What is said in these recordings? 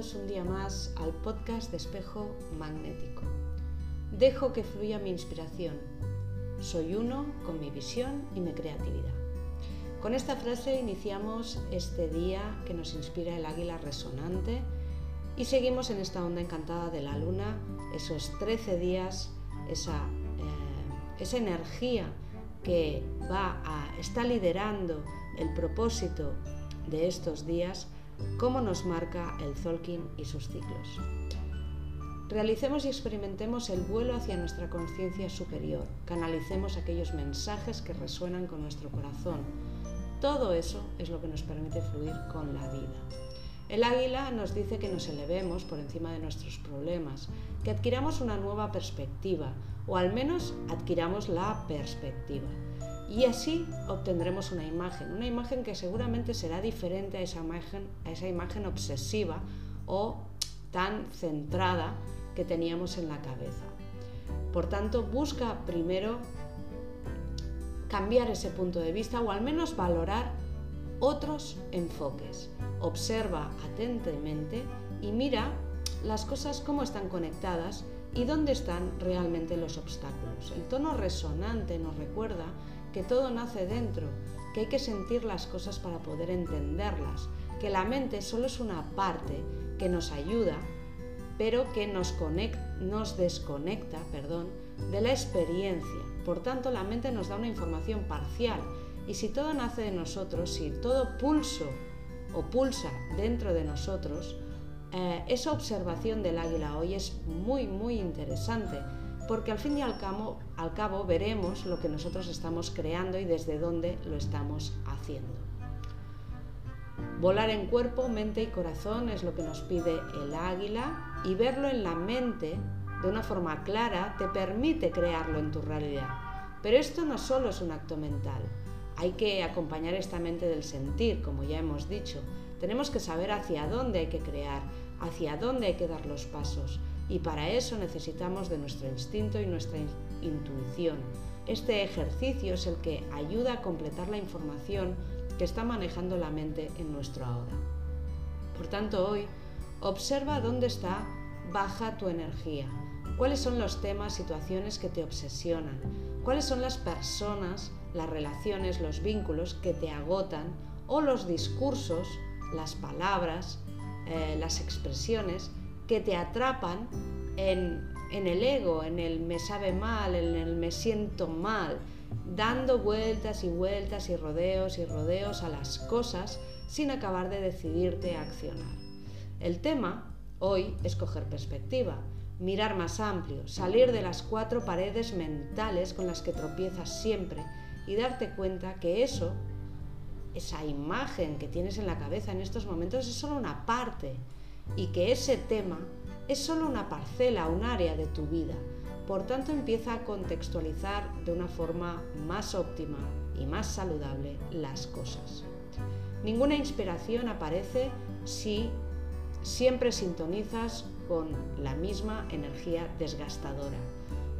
un día más al podcast de espejo magnético. Dejo que fluya mi inspiración. Soy uno con mi visión y mi creatividad. Con esta frase iniciamos este día que nos inspira el águila resonante y seguimos en esta onda encantada de la luna, esos 13 días, esa, eh, esa energía que va a, está liderando el propósito de estos días cómo nos marca el Zolkin y sus ciclos. Realicemos y experimentemos el vuelo hacia nuestra conciencia superior, canalicemos aquellos mensajes que resuenan con nuestro corazón. Todo eso es lo que nos permite fluir con la vida. El águila nos dice que nos elevemos por encima de nuestros problemas, que adquiramos una nueva perspectiva, o al menos adquiramos la perspectiva. Y así obtendremos una imagen, una imagen que seguramente será diferente a esa imagen, a esa imagen obsesiva o tan centrada que teníamos en la cabeza. Por tanto, busca primero cambiar ese punto de vista o al menos valorar otros enfoques. Observa atentamente y mira las cosas cómo están conectadas y dónde están realmente los obstáculos. El tono resonante nos recuerda que todo nace dentro, que hay que sentir las cosas para poder entenderlas, que la mente solo es una parte que nos ayuda, pero que nos, desconecta perdón, de la experiencia. Por tanto, la mente nos da una información parcial y si todo nace de nosotros, si todo pulso o pulsa dentro de nosotros, eh, esa observación del águila hoy es muy, muy interesante porque al fin y al cabo, veremos lo que nosotros estamos creando y desde dónde lo estamos haciendo. Volar en cuerpo, mente y corazón es lo que nos pide el águila y verlo en la mente de una forma clara te permite crearlo en tu realidad. Pero esto no solo es un acto mental, hay que acompañar esta mente del sentir, como ya hemos dicho. Tenemos que saber hacia dónde hay que crear, hacia dónde hay que dar los pasos y para eso necesitamos de nuestro instinto y nuestra intuición. Este ejercicio es el que ayuda a completar la información que está manejando la mente en nuestro ahora. Por tanto, hoy observa dónde está baja tu energía, cuáles son los temas, situaciones que te obsesionan, cuáles son las personas, las relaciones, los vínculos que te agotan o los discursos, las palabras, eh, las expresiones que te atrapan en, el ego, en el me sabe mal, en el me siento mal, dando vueltas y vueltas y rodeos y rodeos a las cosas sin acabar de decidirte a accionar. El tema hoy es coger perspectiva, mirar más amplio, salir de las cuatro paredes mentales con las que tropiezas siempre y darte cuenta que eso, esa imagen que tienes en la cabeza en estos momentos es solo una parte y que ese tema es solo una parcela, un área de tu vida. Por tanto, empieza a contextualizar de una forma más óptima y más saludable las cosas. Ninguna inspiración aparece si siempre sintonizas con la misma energía desgastadora.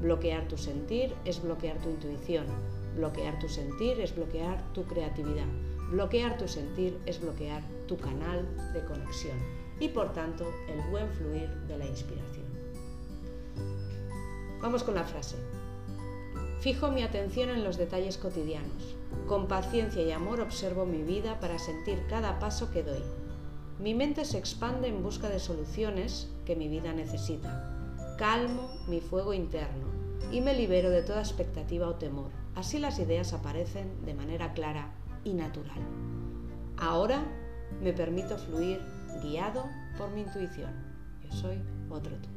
Bloquear tu sentir es bloquear tu intuición. Bloquear tu sentir es bloquear tu creatividad. Bloquear tu sentir es bloquear tu canal de conexión y por tanto el buen fluir de la inspiración. Vamos con la frase. Fijo mi atención en los detalles cotidianos. Con paciencia y amor observo mi vida para sentir cada paso que doy. Mi mente se expande en busca de soluciones que mi vida necesita. Calmo mi fuego interno y me libero de toda expectativa o temor. Así las ideas aparecen de manera clara y natural. Ahora me permito fluir guiado por mi intuición. Yo soy otro tú.